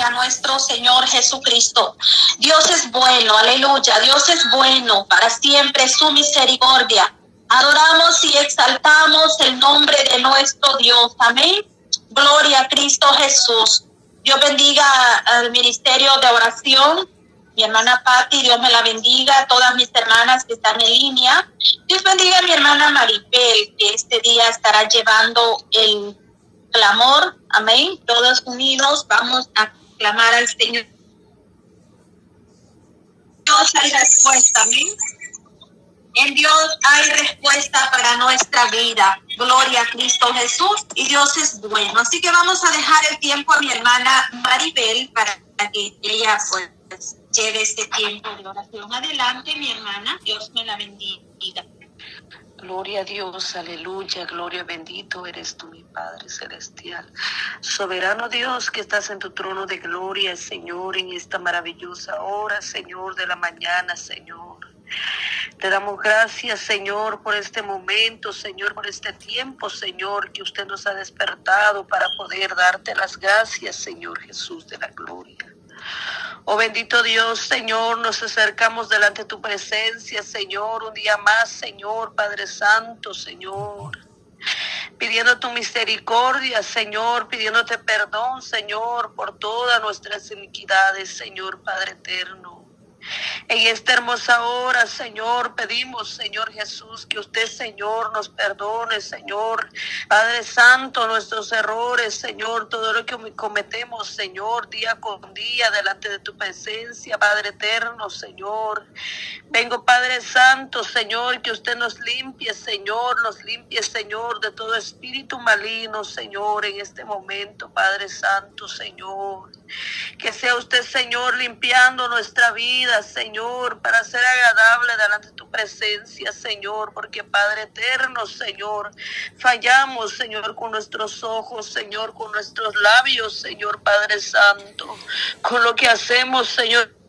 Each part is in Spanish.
a nuestro Señor Jesucristo. Dios es bueno, aleluya. Dios es bueno, para siempre su misericordia. Adoramos y exaltamos el nombre de nuestro Dios. Amén. Gloria a Cristo Jesús. Dios bendiga al ministerio de oración. Mi hermana Patti, Dios me la bendiga. Todas mis hermanas que están en línea. Dios bendiga a mi hermana Maribel, que este día estará llevando el clamor. Amén. Todos unidos vamos a clamar al Señor. Dios hay respuesta. Amén. En Dios hay respuesta para nuestra vida. Gloria a Cristo Jesús y Dios es bueno. Así que vamos a dejar el tiempo a mi hermana Maribel para que ella pues lleve este tiempo de oración. Adelante, mi hermana. Dios me la bendiga. Gloria a Dios, aleluya, gloria, bendito eres tú, mi Padre Celestial. Soberano Dios que estás en tu trono de gloria, Señor, en esta maravillosa hora, Señor, de la mañana, Señor. Te damos gracias, Señor, por este momento, Señor, por este tiempo, Señor, que usted nos ha despertado para poder darte las gracias, Señor Jesús de la gloria. Oh bendito Dios, Señor, nos acercamos delante de tu presencia, Señor, un día más, Señor, Padre Santo, Señor. Pidiendo tu misericordia, Señor, pidiéndote perdón, Señor, por todas nuestras iniquidades, Señor, Padre eterno. En esta hermosa hora, Señor, pedimos, Señor Jesús, que usted, Señor, nos perdone, Señor. Padre Santo, nuestros errores, Señor, todo lo que cometemos, Señor, día con día, delante de tu presencia, Padre eterno, Señor. Vengo, Padre Santo, Señor, que usted nos limpie, Señor, nos limpie, Señor, de todo espíritu maligno, Señor, en este momento, Padre Santo, Señor. Que sea usted, Señor, limpiando nuestra vida, Señor, para ser agradable delante de tu presencia, Señor, porque Padre eterno, Señor, fallamos, Señor, con nuestros ojos, Señor, con nuestros labios, Señor, Padre Santo, con lo que hacemos, Señor.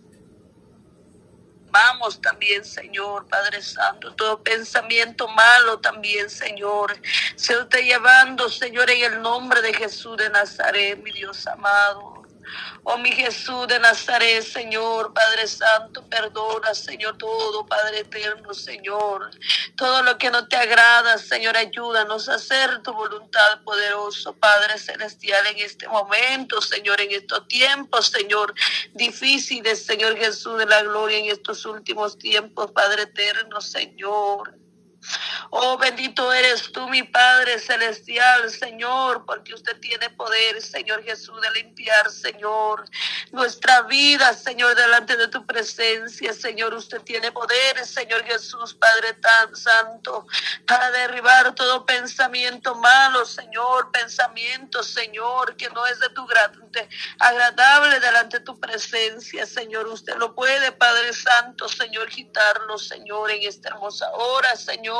Vamos también, Señor, Padre Santo, todo pensamiento malo también, Señor. Se usted llevando, Señor, en el nombre de Jesús de Nazaret, mi Dios amado. Oh mi Jesús de Nazaret, Señor, Padre Santo, perdona, Señor, todo, Padre eterno, Señor. Todo lo que no te agrada, Señor, ayúdanos a hacer tu voluntad, poderoso, Padre Celestial, en este momento, Señor, en estos tiempos, Señor, difíciles, Señor Jesús de la gloria, en estos últimos tiempos, Padre eterno, Señor. Oh, bendito eres tú, mi Padre Celestial, Señor, porque usted tiene poder, Señor Jesús, de limpiar, Señor, nuestra vida, Señor, delante de tu presencia, Señor. Usted tiene poder, Señor Jesús, Padre tan santo, para derribar todo pensamiento malo, Señor, pensamiento, Señor, que no es de tu grande, agradable delante de tu presencia, Señor. Usted lo puede, Padre Santo, Señor, quitarlo, Señor, en esta hermosa hora, Señor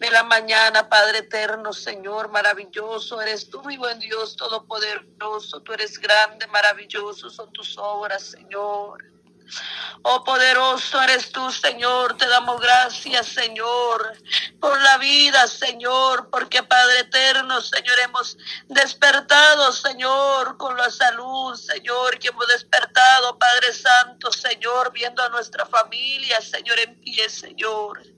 de la mañana, Padre eterno, Señor, maravilloso eres tú, mi buen Dios todopoderoso, tú eres grande, maravilloso son tus obras, Señor. Oh poderoso eres tú, Señor. Te damos gracias, Señor, por la vida, Señor, porque Padre eterno, Señor, hemos despertado, Señor, con la salud, Señor, que hemos despertado, Padre Santo, Señor, viendo a nuestra familia, Señor, en pie, Señor.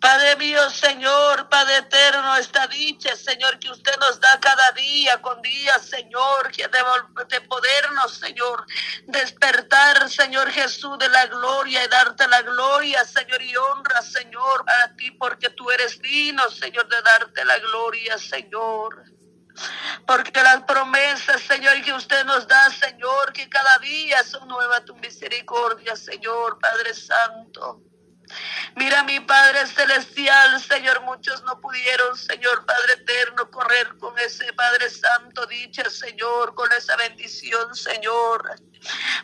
Padre mío, Señor, Padre eterno, esta dicha, Señor, que usted nos da cada día con día, Señor, que de podernos, Señor, despertar, Señor Jesús, de la gloria y darte la gloria, Señor, y honra, Señor, a ti, porque tú eres digno, Señor, de darte la gloria, Señor. Porque las promesas, Señor, que usted nos da, Señor, que cada día son nuevas tu misericordia, Señor, Padre Santo. Mira mi Padre Celestial, Señor, muchos no pudieron, Señor Padre Eterno, correr con ese Padre Santo, dicha, Señor, con esa bendición, Señor.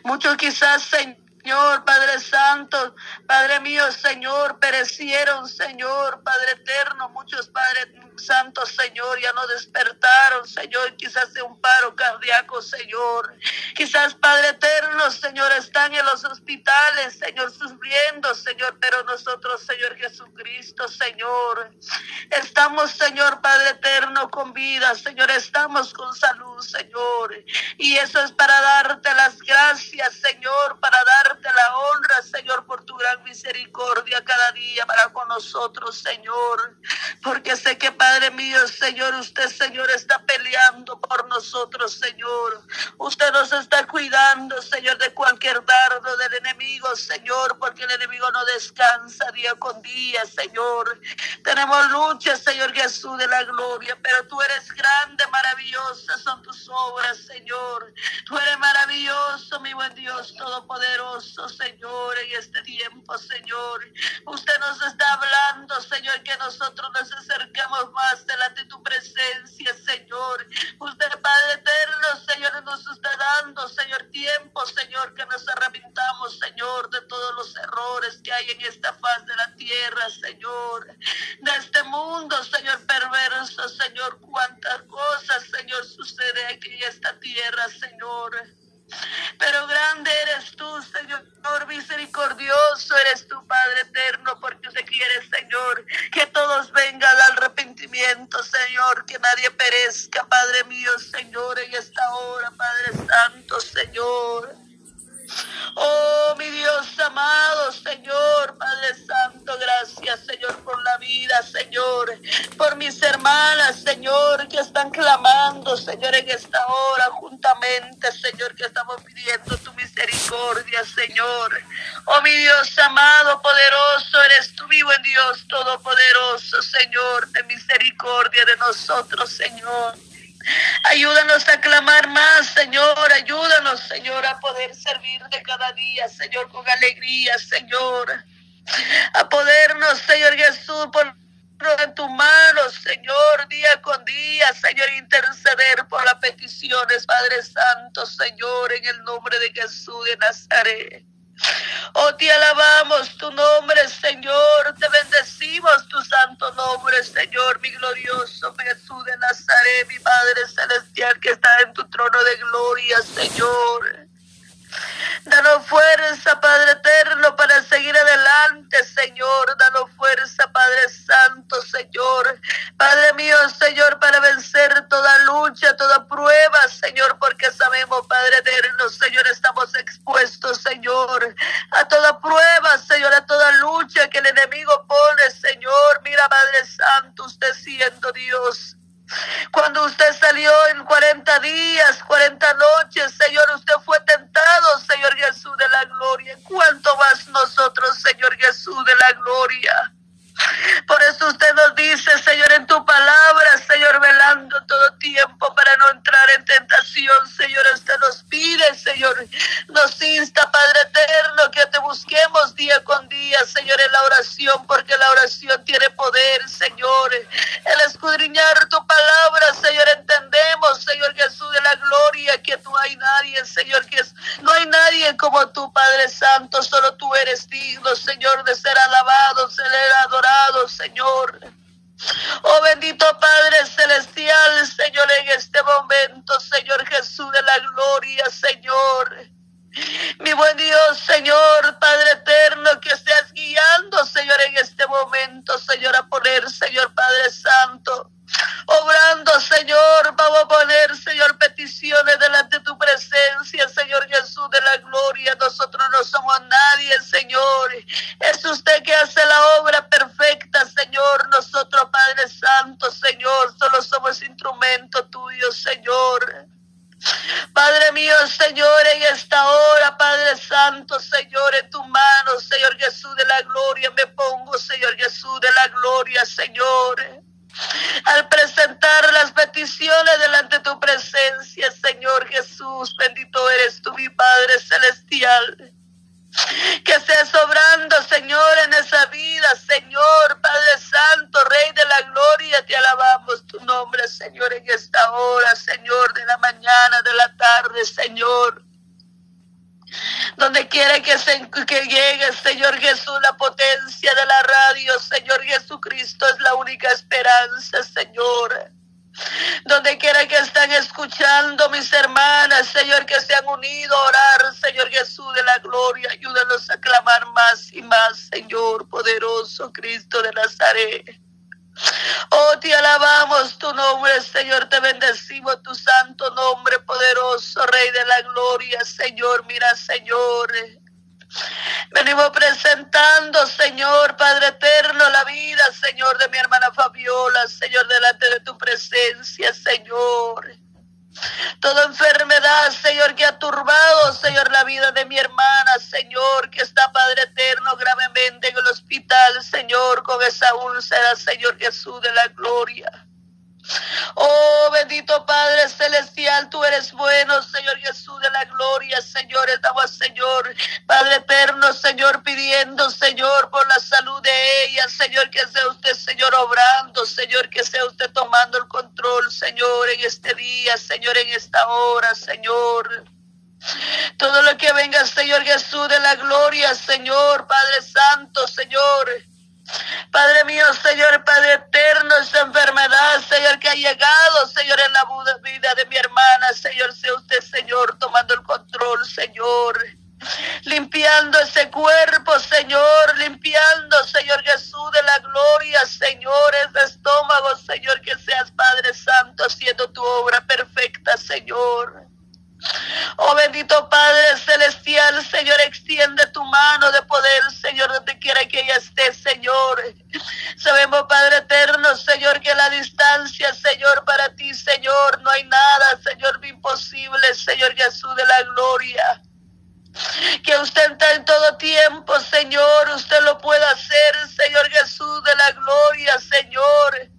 Muchos quizás, Señor Señor, Padre Santo, Padre mío, Señor, perecieron, Señor, Padre eterno, muchos Padres Santos, Señor, ya no despertaron, Señor, quizás de un paro cardíaco, Señor. Quizás, Padre eterno, Señor, están en los hospitales, Señor, sufriendo, Señor, pero nosotros, Señor Jesucristo, Señor, estamos, Señor, Padre eterno, con vida, Señor, estamos con salud. Señor. Y eso es para darte las gracias, Señor, para darte la honra, Señor, por tu gran misericordia cada día para con nosotros, Señor. Porque sé que, Padre mío, Señor, usted, Señor, está peleando por nosotros, Señor. Usted nos está cuidando, Señor, de cualquier dardo del enemigo, Señor, porque el enemigo no descansa día con día, Señor. Tenemos lucha, Señor Jesús de la gloria, pero tú eres grande, maravillosas son tus obras, Señor. Tú eres maravilloso, Dios Todopoderoso, Señor, en este tiempo, Señor. Usted nos está hablando, Señor, que nosotros nos acercamos más delante de tu presencia, Señor. Usted, Padre eterno, Señor, nos está dando, Señor, tiempo, Señor, que nos arrepintamos, Señor, de todos los errores que hay en esta faz de la tierra, Señor. De este mundo, Señor, perverso, Señor, cuántas cosas, Señor, sucede aquí en esta tierra, Señor. Pero grande eres tú, Señor, misericordioso eres tu Padre eterno, porque usted quiere, Señor, que todos vengan al arrepentimiento, Señor, que nadie perezca, Padre mío, Señor, en esta hora, Padre Santo, Señor. Oh, mi Dios amado, Señor, Padre Santo, gracias, Señor, por la vida, Señor, por mis hermanas, Señor, que están clamando, Señor, en esta hora, juntamente, Señor, que estamos pidiendo tu misericordia, Señor. Oh, mi Dios amado, poderoso, eres tú vivo en Dios todopoderoso, Señor, de misericordia de nosotros, Señor. Ayúdanos a clamar más, Señor. Ayúdanos, Señor, a poder servir de cada día, Señor, con alegría, Señor. A podernos, Señor Jesús, por en tu mano, interceder por las peticiones, Padre Santo, Señor, en el nombre de Jesús de Nazaret. Oh, te alabamos tu nombre, Señor. Te bendecimos tu santo nombre, Señor, mi glorioso Jesús de Nazaret, mi Padre Celestial que está en tu trono de gloria, Señor. Danos fuerza, Padre eterno, para seguir adelante, Señor. Danos fuerza, Padre Santo, Señor. Padre mío, Señor, para vencer toda lucha, toda prueba, Señor, porque sabemos, Padre eterno, Señor, estamos expuestos, Señor, a toda prueba, Señor, a toda lucha que el enemigo pone, Señor. Mira, Padre Santo, usted siendo Dios. Cuando usted salió en 40 días, 40 noches, Señor, usted fue tentado, Señor Jesús de la gloria. ¿Cuánto más nosotros, Señor Jesús de la gloria? Por eso usted nos dice, Señor, en tu palabra, Señor, velando todo tiempo para no entrar en tentación, Señor, usted nos pide, Señor, nos insta, Padre eterno, que te busquemos día con día, Señor, en la oración, porque la oración tiene poder, Señor. El escudriñar tu palabra, Señor, entendemos, Señor Jesús de la gloria, que no hay nadie, Señor, que no hay como tú, Padre Santo, solo tú eres digno, Señor, de ser alabado, ser adorado Señor. Oh bendito Padre Celestial, Señor, en este momento, Señor Jesús de la gloria, Señor. Mi buen Dios, Señor, Padre eterno, que seas guiando, Señor, en este momento, Señor, a poner, Señor Padre Santo, obrando, Señor, vamos a poner, Señor, peticiones de tu presencia, Señor Jesús de la gloria. Nosotros no somos nadie, Señor. Es usted que hace la obra perfecta, Señor. Nosotros, Padre Santo, Señor, solo somos instrumento tuyo, Señor. Padre mío, Señor, en esta hora, Padre Santo, Señor, en tu mano, Señor Jesús de la gloria, me pongo, Señor Jesús de la gloria, Señor. Al presentar las peticiones delante de tu presencia, Señor Jesús, bendito eres tú, mi Padre Celestial. Que estés obrando, Señor, en esa vida, Señor, Padre Santo, Rey de la Gloria, te alabamos tu nombre, Señor, en esta hora, Señor, de la mañana, de la tarde, Señor. Donde quiera que, se, que llegue, Señor Jesús, la potencia de la radio, Señor Jesucristo es la única esperanza, Señor. Donde quiera que están escuchando mis hermanas, Señor, que se han unido a orar, Señor Jesús de la gloria, ayúdanos a clamar más y más, Señor, poderoso Cristo de Nazaret. Oh, te alabamos tu nombre, Señor, te bendecimos tu santo nombre, poderoso Rey de la Gloria, Señor, mira, Señor. Venimos presentando, Señor, Padre eterno, la vida, Señor, de mi hermana Fabiola, Señor, delante de tu presencia, Señor. Toda enfermedad, Señor, que ha turbado, Señor, la vida de mi hermana, Señor, que está, Padre eterno, gravemente en el hospital, Señor, con esa úlcera, Señor Jesús de la gloria. Oh, bendito Padre Celestial, tú eres bueno, Señor Jesús de la gloria, Señor. Estamos, Señor, Padre eterno, Señor, pidiendo, Señor, por la salud de ella, Señor, que sea usted, Señor, obrando, Señor, que sea usted tomando el control, Señor, en este día, Señor, en esta hora, Señor. Todo lo que venga, Señor Jesús de la gloria, Señor, Padre Santo, Señor. Padre mío, Señor, Padre eterno, esa enfermedad, Señor, que ha llegado, Señor, en la vida de mi hermana, Señor, sea usted, Señor, tomando el control, Señor. Limpiando ese cuerpo, Señor, limpiando, Señor Jesús, de la gloria, Señor, ese estómago, Señor, que seas Padre Santo, haciendo tu obra perfecta, Señor. Oh bendito Padre Celestial, Señor, extiende tu mano de poder, Señor, donde quiera que ella esté, Señor. Sabemos, Padre eterno, Señor, que la distancia, Señor, para ti, Señor, no hay nada, Señor, imposible, Señor Jesús de la gloria. Que usted está en todo tiempo, Señor, usted lo puede hacer, Señor Jesús de la gloria, Señor.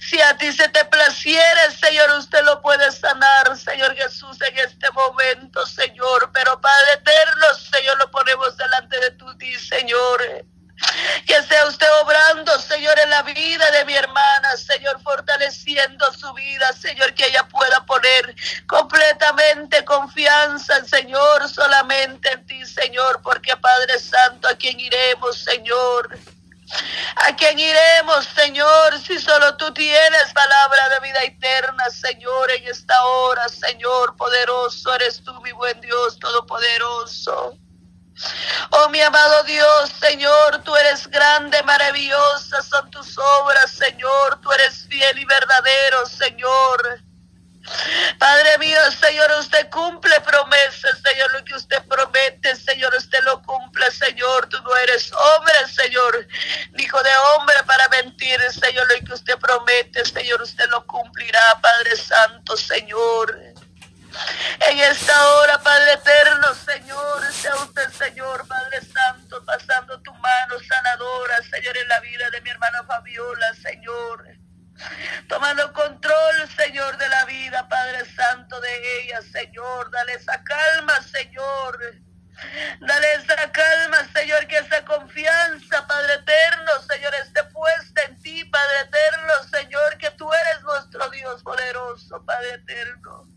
Si a ti se te placiere, Señor, usted lo puede sanar, Señor Jesús, en este momento, Señor. Pero Padre eterno, Señor, lo ponemos delante de ti, Señor. Que sea usted obrando, Señor, en la vida de mi hermana, Señor, fortaleciendo su vida, Señor, que ella pueda poner completamente confianza, Señor, solamente en ti, Señor, porque Padre Santo, ¿a quién iremos, Señor? ¿A quién iremos, Señor, si solo tú tienes palabra de vida eterna, Señor, en esta hora, Señor, poderoso eres tú, mi buen Dios, todopoderoso. Oh mi amado Dios, Señor, tú eres grande, maravillosa son tus obras, Señor, tú eres fiel y verdadero, Señor. Padre mío, Señor, usted cumple Fabiola, Señor tomando control, Señor, de la vida, Padre Santo, de ella, Señor. Dale esa calma, Señor. Dale esa calma, Señor, que esa confianza, Padre eterno, Señor, esté puesta en ti, Padre eterno, Señor, que tú eres nuestro Dios poderoso, Padre eterno.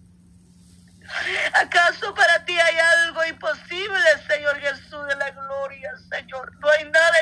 ¿Acaso para ti hay algo imposible, Señor Jesús de la gloria, Señor? No hay nada